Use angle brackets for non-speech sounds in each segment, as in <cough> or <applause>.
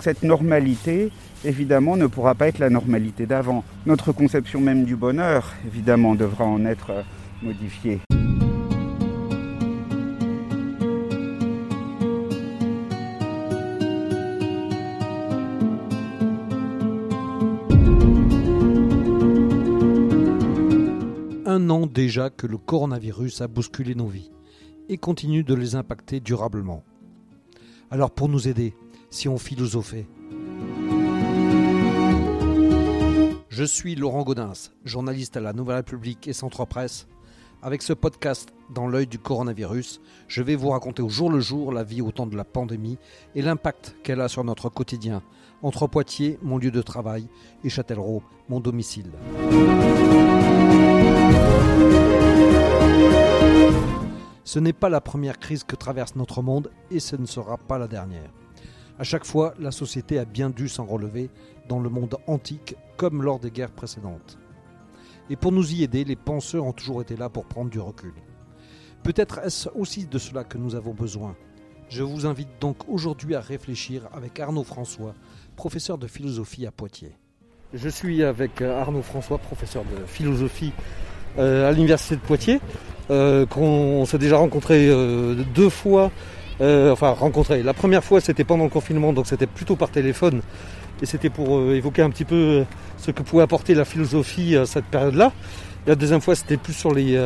Cette normalité, évidemment, ne pourra pas être la normalité d'avant. Notre conception même du bonheur, évidemment, devra en être euh, modifiée. Un an déjà que le coronavirus a bousculé nos vies et continue de les impacter durablement. Alors pour nous aider, si on philosophait Je suis Laurent Gaudens, journaliste à la Nouvelle République et Centre Presse. Avec ce podcast Dans l'œil du coronavirus, je vais vous raconter au jour le jour la vie au temps de la pandémie et l'impact qu'elle a sur notre quotidien, entre Poitiers, mon lieu de travail, et Châtellerault, mon domicile. Ce n'est pas la première crise que traverse notre monde et ce ne sera pas la dernière. À chaque fois, la société a bien dû s'en relever dans le monde antique comme lors des guerres précédentes. Et pour nous y aider, les penseurs ont toujours été là pour prendre du recul. Peut-être est-ce aussi de cela que nous avons besoin. Je vous invite donc aujourd'hui à réfléchir avec Arnaud François, professeur de philosophie à Poitiers. Je suis avec Arnaud François, professeur de philosophie euh, à l'université de Poitiers, euh, qu'on s'est déjà rencontré euh, deux fois. Enfin, rencontré. La première fois, c'était pendant le confinement, donc c'était plutôt par téléphone. Et c'était pour évoquer un petit peu ce que pouvait apporter la philosophie à cette période-là. La deuxième fois, c'était plus sur les,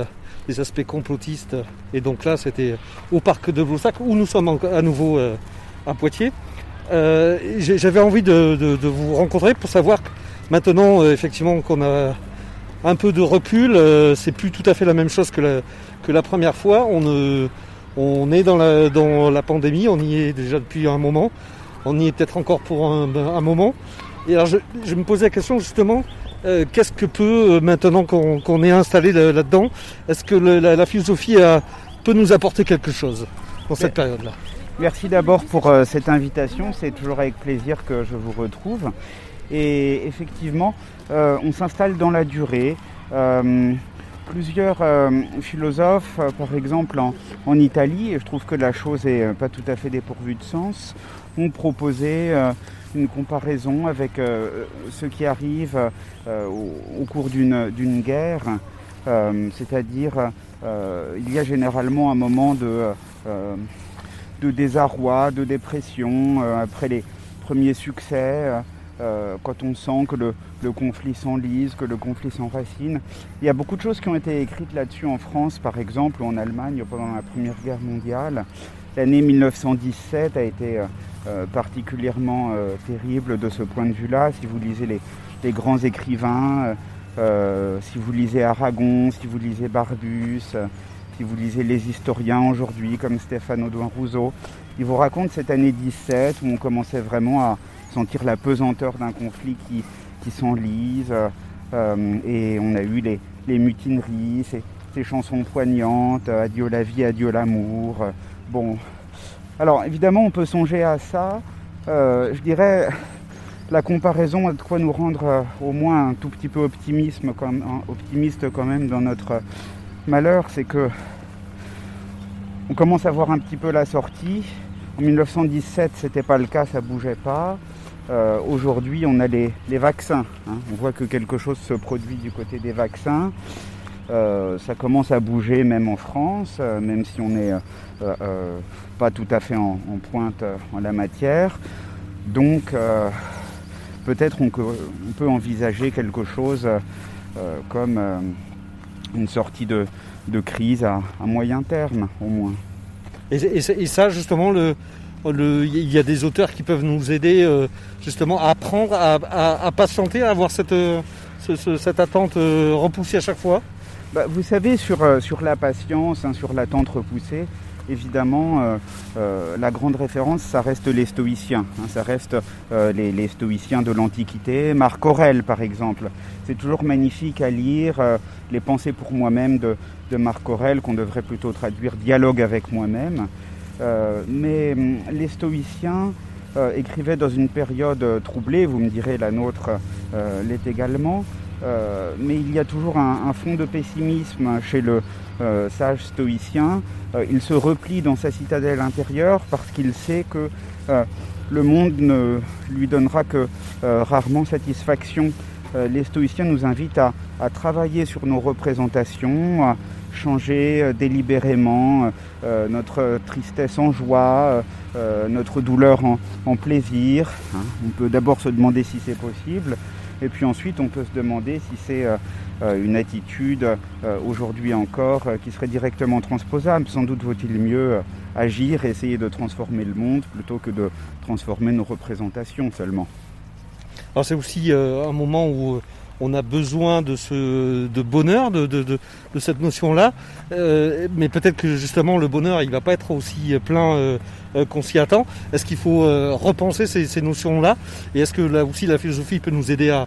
aspects complotistes. Et donc là, c'était au parc de Blossac, où nous sommes à nouveau à Poitiers. J'avais envie de, vous rencontrer pour savoir maintenant, effectivement, qu'on a un peu de recul, euh, c'est plus tout à fait la même chose que la, que la première fois. Euh, on est dans la, dans la pandémie, on y est déjà depuis un moment. On y est peut-être encore pour un, moment. Et alors je, me posais la question justement, euh, qu'est-ce que peut, maintenant qu'on est installé là-dedans, est-ce que la, philosophie peut nous apporter quelque chose dans cette période-là? Merci d'abord pour cette invitation, c'est toujours avec plaisir que je vous retrouve. Et effectivement, euh, on s'installe dans la durée. Euh, plusieurs euh, philosophes, par exemple en, Italie, et je trouve que la chose n'est pas tout à fait dépourvue de sens, ont proposé une comparaison avec ce qui arrive au, cours d'une guerre, c'est-à-dire il y a généralement un moment de désarroi, de dépression après les premiers succès. Euh, quand on sent que le, conflit s'enlise, que le conflit s'enracine. Il y a beaucoup de choses qui ont été écrites là-dessus en France, par exemple, ou en Allemagne pendant la Première Guerre mondiale. L'année 1917 a été euh, euh, particulièrement terrible de ce point de vue-là. Si vous lisez les, grands écrivains, si vous lisez Aragon, si vous lisez Barbus, si vous lisez les historiens aujourd'hui comme Stéphane Audouin Rousseau, ils vous racontent cette année 17 où on commençait vraiment à, sentir la pesanteur d'un conflit qui, qui s'enlise. Euh, et on a eu les, mutineries, ces, chansons poignantes, euh, Adieu la vie, adieu l'amour. Euh, bon, alors évidemment on peut songer à ça. je dirais la comparaison a de quoi nous rendre au moins un tout petit peu optimisme, comme, optimiste quand même dans notre malheur, c'est que on commence à voir un petit peu la sortie. En 1917, c'était pas le cas, ça bougeait pas. Euh, aujourd'hui, on a les, vaccins. Hein. On voit que quelque chose se produit du côté des vaccins. Euh, ça commence à bouger même en France, euh, même si on n'est pas tout à fait en, pointe en la matière. Donc peut-être on, peut envisager quelque chose comme une sortie de, crise à, moyen terme au moins. et ça justement, le, il y a des auteurs qui peuvent nous aider euh, justement à apprendre à, patienter, à avoir cette, euh, cette attente euh, repoussée à chaque fois? Bah, Vous savez, sur, sur la patience, hein, sur l'attente repoussée, évidemment, la grande référence, ça reste les stoïciens. Hein, ça reste les, stoïciens de l'Antiquité. Marc Aurèle, par exemple. C'est toujours magnifique à lire les pensées pour moi-même de, de Marc Aurèle, qu'on devrait plutôt traduire dialogue avec moi-même. Euh, mais hum, les stoïciens euh, écrivaient dans une période euh, troublée, vous me direz la nôtre l'est également, mais il y a toujours un, fond de pessimisme chez le sage stoïcien. il se replie dans sa citadelle intérieure parce qu'il sait que le monde ne lui donnera que rarement satisfaction. les stoïciens nous invitent à, travailler sur nos représentations, à changer délibérément notre tristesse en joie, notre douleur en, plaisir. Hein. On peut d'abord se demander si c'est possible, et puis ensuite on peut se demander si c'est euh, une attitude euh, aujourd'hui encore euh, qui serait directement transposable. Sans doute vaut-il mieux agir essayer de transformer le monde plutôt que de transformer nos représentations seulement. Alors c'est aussi un moment où on a besoin de ce de bonheur, de, de, cette notion-là. mais peut-être que justement le bonheur, il va pas être aussi plein qu'on s'y attend. Est-ce qu'il faut repenser ces, ces notions-là? Et est-ce que là aussi la philosophie peut nous aider à,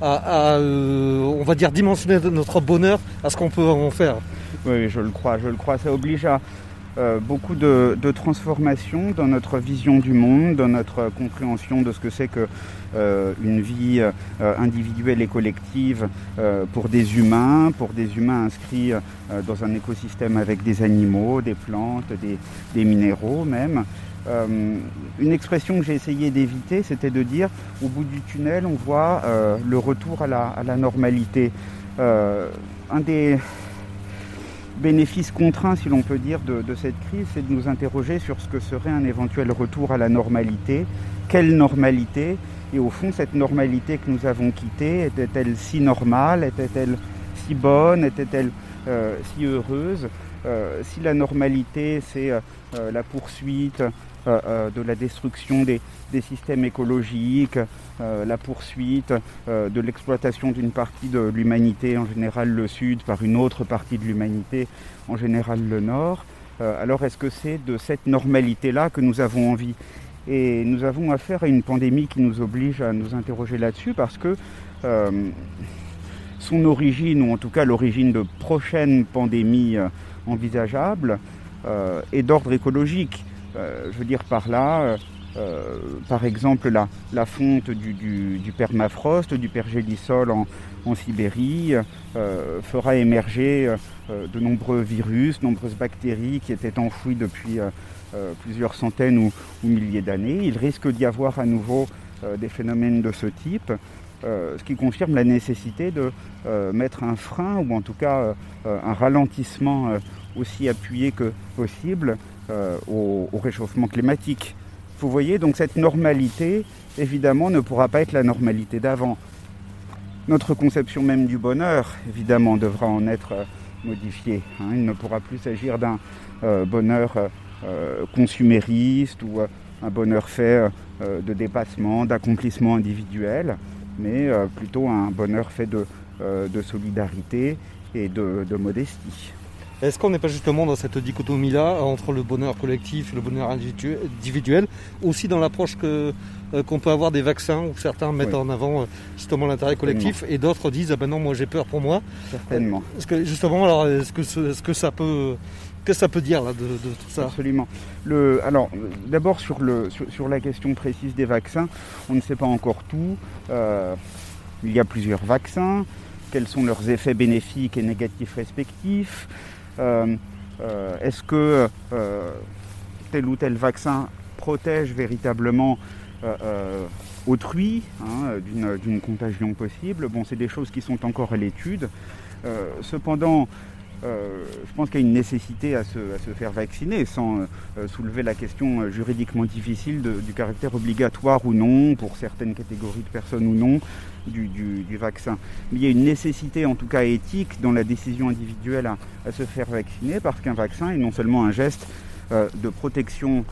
à, euh, on va dire, dimensionner notre bonheur à ce qu'on peut en faire? Oui, je le crois, je le crois. Ça oblige à euh, beaucoup de, transformations dans notre vision du monde, dans notre compréhension de ce que c'est que euh, une vie individuelle et collective pour des humains, pour des humains inscrits dans un écosystème avec des animaux, des plantes, des minéraux même. Euh, une expression que j'ai essayé d'éviter, c'était de dire au bout du tunnel, on voit euh, le retour à la, normalité. Euh, un des bénéfices contraints, si l'on peut dire, de, cette crise, c'est de nous interroger sur ce que serait un éventuel retour à la normalité. Quelle normalité Et au fond, cette normalité que nous avons quittée, était-elle si normale Était-elle si bonne Était-elle si heureuse Si la normalité, c'est la poursuite euh, euh, de la destruction des, systèmes écologiques, euh, la poursuite de l'exploitation d'une partie de l'humanité, en général le Sud, par une autre partie de l'humanité, en général le Nord. alors est-ce que c'est de cette normalité-là que nous avons envie? Et nous avons affaire à une pandémie qui nous oblige à nous interroger là-dessus parce que son origine, ou en tout cas l'origine de prochaines pandémies envisageables, est d'ordre écologique. Euh, je veux dire par là, euh, euh, par exemple la, fonte du, permafrost, du pergélisol en, en Sibérie, fera émerger de nombreux virus, nombreuses bactéries qui étaient enfouies depuis plusieurs centaines ou, milliers d'années. Il risque d'y avoir à nouveau des phénomènes de ce type. ce qui confirme la nécessité de mettre un frein ou en tout cas un ralentissement aussi appuyé que possible euh, au, réchauffement climatique. Vous voyez, donc cette normalité, évidemment, ne pourra pas être la normalité d'avant. Notre conception même du bonheur, évidemment, devra en être euh, modifiée. Hein. Il ne pourra plus s'agir d'un euh, bonheur consumériste ou un bonheur fait de dépassement, d'accomplissement individuel, mais plutôt un bonheur fait de, solidarité et de modestie. Est-ce qu'on n'est pas justement dans cette dichotomie-là entre le bonheur collectif et le bonheur individuel, aussi dans l'approche que, euh, qu'on peut avoir des vaccins où certains mettent en avant euh, justement l'intérêt collectif et d'autres disent ah ben non moi j'ai peur pour moi. Certainement. Est-ce que justement alors est-ce que, ce que ça peut que ça peut dire là, de, tout ça? Absolument. Le, alors, d'abord sur, le, sur, la question précise des vaccins, on ne sait pas encore tout. Euh, il y a plusieurs vaccins. Quels sont leurs effets bénéfiques et négatifs respectifs? Est-ce que euh, tel ou tel vaccin protège véritablement autrui hein, d'une contagion possible? Bon, c'est des choses qui sont encore à l'étude. cependant, euh, je pense qu'il y a une nécessité à se, faire vacciner sans euh, soulever la question euh, juridiquement difficile du caractère obligatoire ou non, pour certaines catégories de personnes ou non, du, vaccin. Mais il y a une nécessité, en tout cas éthique, dans la décision individuelle à, se faire vacciner, parce qu'un vaccin est non seulement un geste de protection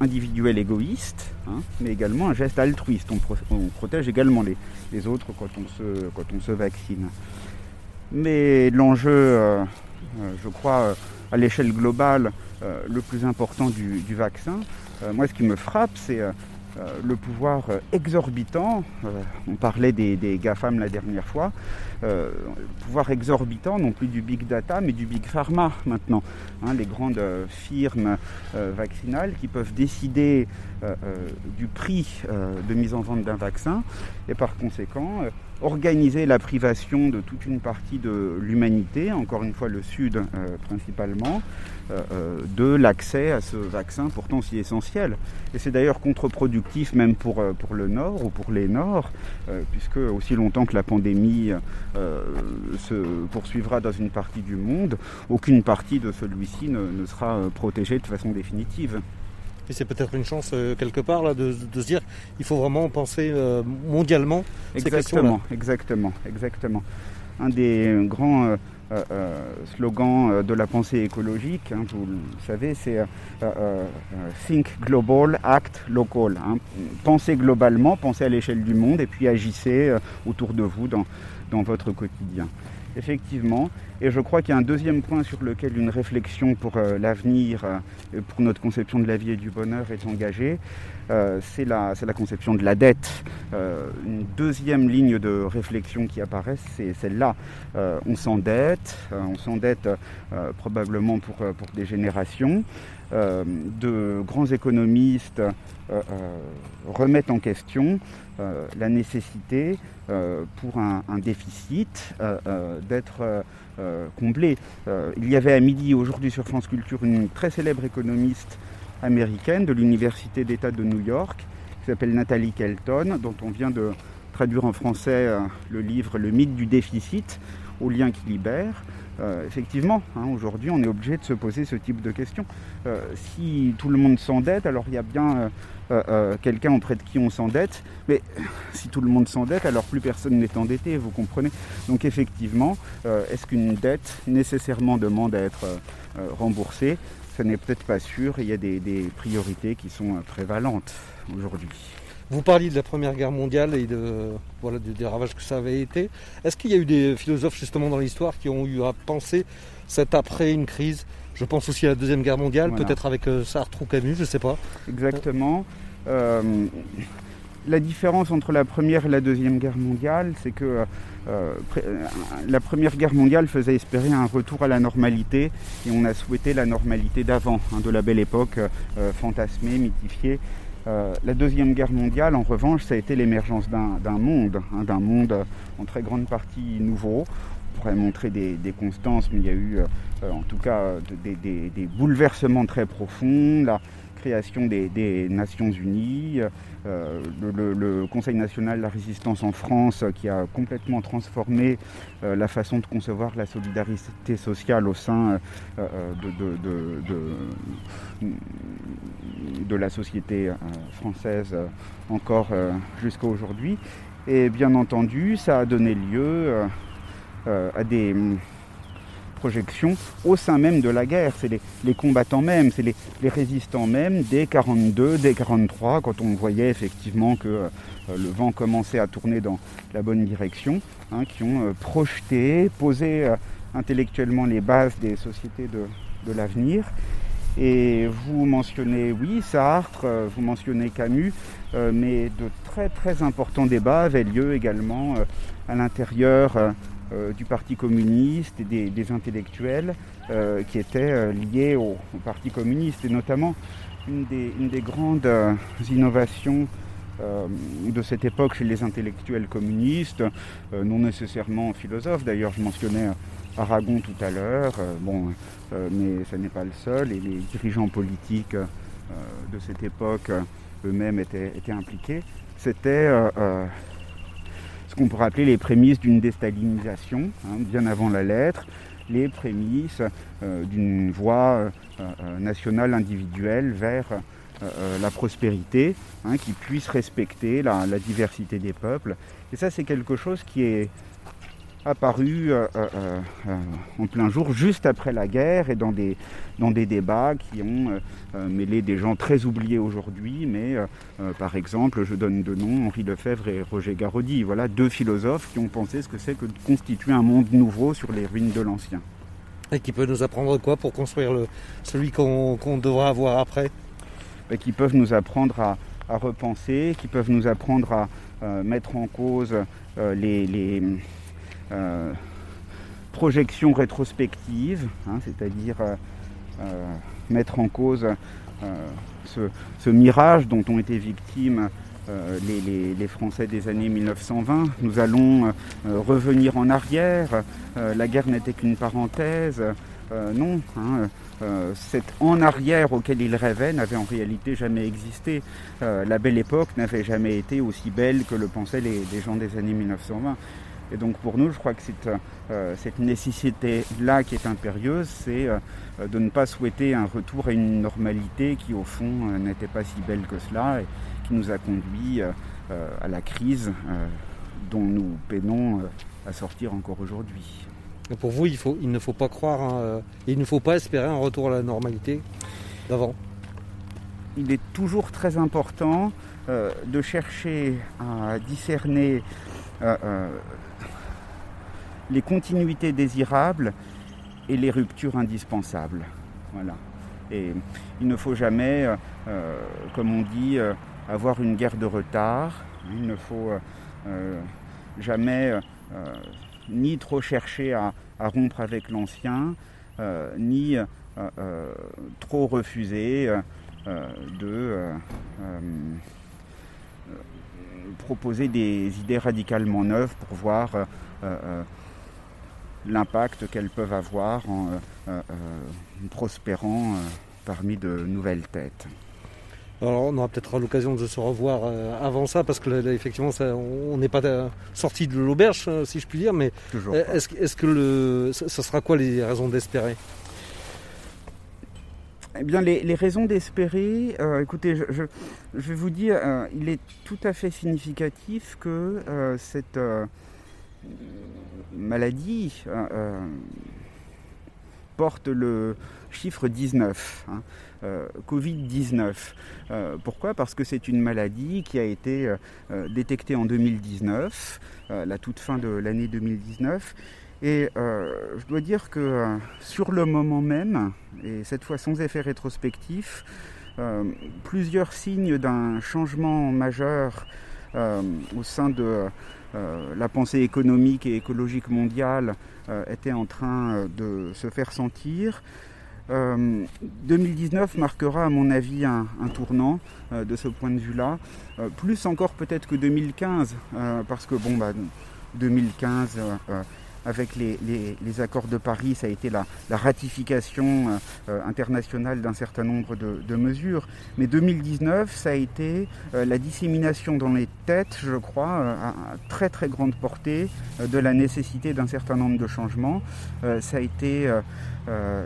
individuelle égoïste, hein, mais également un geste altruiste. On, protège également les, autres quand on se vaccine. Mais l'enjeu, euh, euh, je crois, euh, à l'échelle globale, le plus important du, vaccin, moi ce qui me frappe, c'est le pouvoir exorbitant, on parlait des, GAFAM la dernière fois, le pouvoir exorbitant non plus du big data mais du big pharma maintenant. Hein, les grandes firmes vaccinales qui peuvent décider du prix de mise en vente d'un vaccin. Et par conséquent organiser la privation de toute une partie de l'humanité, encore une fois le Sud principalement, de l'accès à ce vaccin pourtant si essentiel. Et c'est d'ailleurs contre-productif même pour, le Nord ou pour les Nords, puisque aussi longtemps que la pandémie se poursuivra dans une partie du monde, aucune partie de celui-ci ne sera protégée de façon définitive. Et c'est peut-être une chance euh, quelque part là, de, se dire il faut vraiment penser euh, mondialement exactement, Exactement, exactement. Un des grands euh, slogans de la pensée écologique, hein, vous le savez, c'est Think Global, Act Local. Hein. Pensez globalement, pensez à l'échelle du monde et puis agissez autour de vous dans, dans votre quotidien effectivement. Et je crois qu'il y a un deuxième point sur lequel une réflexion pour euh, l'avenir, euh, pour notre conception de la vie et du bonheur est engagée. Euh, c'est la, la, conception de la dette. une deuxième ligne de réflexion qui apparaît, c'est celle-là. on s'endette, on s'endette probablement pour, pour des générations. De grands économistes remettent en question la nécessité pour un, un déficit d'être euh, comblé. Euh, il y avait à midi aujourd'hui sur France Culture une très célèbre économiste américaine de l'Université d'État de New York qui s'appelle Nathalie Kelton, dont on vient de traduire en français euh, le livre Le mythe du déficit au lien qui libère. Effectivement, hein, aujourd'hui, on est obligé de se poser ce type de questions. si tout le monde s'endette, alors il y a bien euh, euh, quelqu'un auprès de qui on s'endette. Mais si tout le monde s'endette, alors plus personne n'est endetté, vous comprenez. Donc effectivement, euh, est-ce qu'une dette nécessairement demande à être remboursée? Ce n'est peut-être pas sûr. Il y a des, priorités qui sont prévalentes aujourd'hui. Vous parliez de la Première Guerre mondiale et de, voilà, des ravages que ça avait été. Est-ce qu'il y a eu des philosophes justement dans l'histoire qui ont eu à penser cet après une crise? Je pense aussi à la Deuxième Guerre mondiale, peut-être avec euh, Sartre ou Camus, je ne sais pas. Exactement. Euh, la différence entre la Première et la Deuxième Guerre mondiale, c'est que euh, la Première Guerre mondiale faisait espérer un retour à la normalité et on a souhaité la normalité d'avant, hein, de la belle époque, fantasmée, mythifiée. La Deuxième Guerre mondiale, en revanche, ça a été l'émergence d'un monde, hein, d'un monde en très grande partie nouveau, pourrait montrer des, constances, mais il y a eu euh, en tout cas des, bouleversements très profonds, création des, Nations Unies, euh, le, Conseil national de la résistance en France qui a complètement transformé euh, la façon de concevoir la solidarité sociale au sein de, la société française encore jusqu'à aujourd'hui. Et bien entendu, ça a donné lieu euh, à des au sein même de la guerre. C'est les, combattants même, c'est les, résistants même, dès 42, dès 43, quand on voyait effectivement que euh, le vent commençait à tourner dans la bonne direction, hein, qui ont euh, projeté, posé intellectuellement les bases des sociétés de l'avenir. Et vous mentionnez, oui, Sartre, vous mentionnez Camus, mais de très très importants débats avaient lieu également à l'intérieur euh, du Parti communiste et des, intellectuels euh, qui étaient euh, liés au, Parti communiste. Et notamment, une des, grandes innovations de cette époque chez les intellectuels communistes, non nécessairement philosophes. D'ailleurs, je mentionnais Aragon tout à l'heure, bon, mais ce n'est pas le seul. Et les dirigeants politiques de cette époque eux-mêmes étaient, étaient, impliqués. C'était qu'on pourrait appeler les prémices d'une déstalinisation, hein, bien avant la lettre, les prémices euh, d'une voie euh, euh, nationale individuelle vers la prospérité, hein, qui puisse respecter la, diversité des peuples. Et ça, c'est quelque chose qui est apparu euh, euh, euh, en plein jour, juste après la guerre, et dans des, dans des débats qui ont mêlé des gens très oubliés aujourd'hui, mais par exemple, je donne deux noms, Henri Lefebvre et Roger Garaudy. Voilà deux philosophes qui ont pensé ce que c'est que de constituer un monde nouveau sur les ruines de l'ancien. Et qui peut nous apprendre quoi pour construire le, celui qu'on devra avoir après? Qui peuvent nous apprendre à, repenser, qui peuvent nous apprendre à mettre en cause les, les euh, projection rétrospective, hein, c'est-à-dire euh, euh, mettre en cause ce, mirage dont ont été victimes les, Français des années 1920. Nous allons revenir en arrière. la guerre n'était qu'une parenthèse. non, hein, cet en arrière auquel ils rêvaient n'avait en réalité jamais existé. la belle époque n'avait jamais été aussi belle que le pensaient les, les gens des années 1920. Et donc pour nous, je crois que cette, euh, cette nécessité-là qui est impérieuse, c'est euh, de ne pas souhaiter un retour à une normalité qui au fond euh, n'était pas si belle que cela et qui nous a conduit à la crise dont nous peinons à sortir encore aujourd'hui. Pour vous, il, faut, il, ne faut pas croire, hein, il ne faut pas espérer un retour à la normalité d'avant Il est toujours très important de chercher à discerner les continuités désirables et les ruptures indispensables. Voilà. Et il ne faut jamais, euh, euh, comme on dit, euh, avoir une guerre de retard. Il ne faut jamais ni trop chercher à, rompre avec l'ancien, ni trop refuser de proposer des idées radicalement neuves pour voir l'impact qu'elles peuvent avoir en euh, euh, euh, prospérant parmi de nouvelles têtes. Alors on aura peut-être l'occasion de se revoir avant ça, parce que là, effectivement, on n'est pas sorti de l'auberge, si je puis dire, mais est-ce que le, ça sera quoi les raisons d'espérer? Eh bien, les, raisons d'espérer, écoutez, je, vais vous dire, il est tout à fait significatif que cette maladie euh, euh, porte le chiffre 19, hein, euh, Covid-19. pourquoi? Parce que c'est une maladie qui a été détectée en 2019, la toute fin de l'année 2019. Et je dois dire que sur le moment même, et cette fois sans effet rétrospectif, plusieurs signes d'un changement majeur au sein de euh, la pensée économique et écologique mondiale euh, était en train euh, de se faire sentir. 2019 marquera à mon avis un, tournant de ce point de vue-là, plus encore peut-être que 2015, parce que bon, bah, 2015 avec les, accords de Paris, ça a été la, ratification euh, euh, internationale d'un certain nombre de, mesures. Mais 2019, ça a été euh, la dissémination dans les têtes, je crois, à, très très grande portée de la nécessité d'un certain nombre de changements. ça a été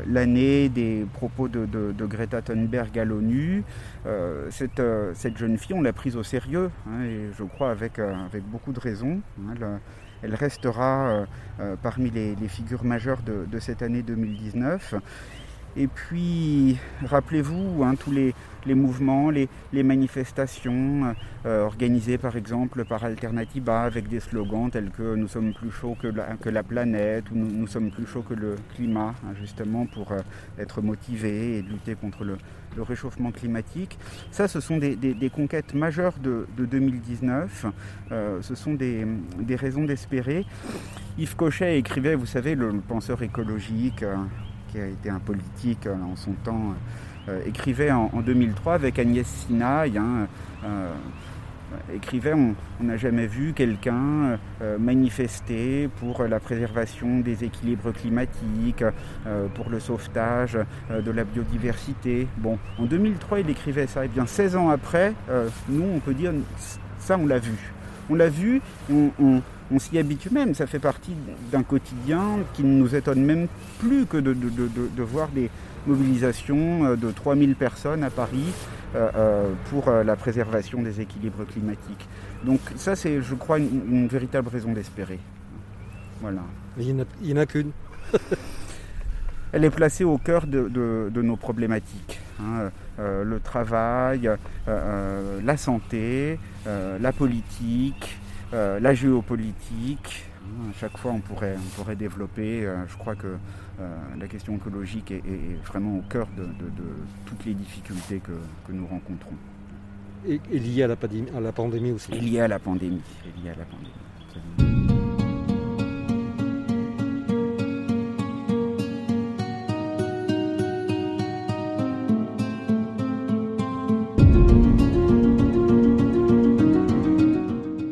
l'année des propos de, Greta Thunberg à l'ONU. Cette, cette, jeune fille, on l'a prise au sérieux, hein, et je crois avec, avec beaucoup de raisons. Hein, elle restera euh, euh, parmi les, figures majeures de, cette année 2019. Et puis, rappelez-vous, hein, tous les, mouvements, les, manifestations euh, organisées par exemple par Alternativa avec des slogans tels que nous sommes plus chauds que la, planète ou nous, sommes plus chauds que le climat, hein, justement pour être motivés et lutter contre le, réchauffement climatique. Ça, ce sont des, conquêtes majeures de, 2019. Euh, ce sont des, raisons d'espérer. Yves Cochet écrivait, vous savez, le, penseur écologique, euh, qui a été un politique euh, en son temps, écrivait en, 2003 avec Agnès Sinaï. Écrivait On n'a jamais vu quelqu'un euh, manifester pour la préservation des équilibres climatiques, euh, pour le sauvetage euh, de la biodiversité. Bon, en 2003, il écrivait ça. Et eh bien 16 ans après, nous, on peut dire ça, on l'a vu. On l'a vu, on, s'y habitue même. Ça fait partie d'un quotidien qui ne nous étonne même plus que de, de voir des mobilisations de 3000 personnes à Paris euh, euh, pour euh, la préservation des équilibres climatiques. Donc ça, c'est, je crois, une, véritable raison d'espérer. Voilà. Il n'y en a, qu'une. <laughs> Elle est placée au cœur de, nos problématiques. Hein. le travail, la santé, la politique, la géopolitique, à chaque fois, on pourrait, on pourrait développer. Euh, je crois que euh, la question écologique est, vraiment au cœur de, toutes les difficultés que, nous rencontrons. Et, lié à la, à la pandémie aussi. Et à la pandémie. Et lié à la pandémie.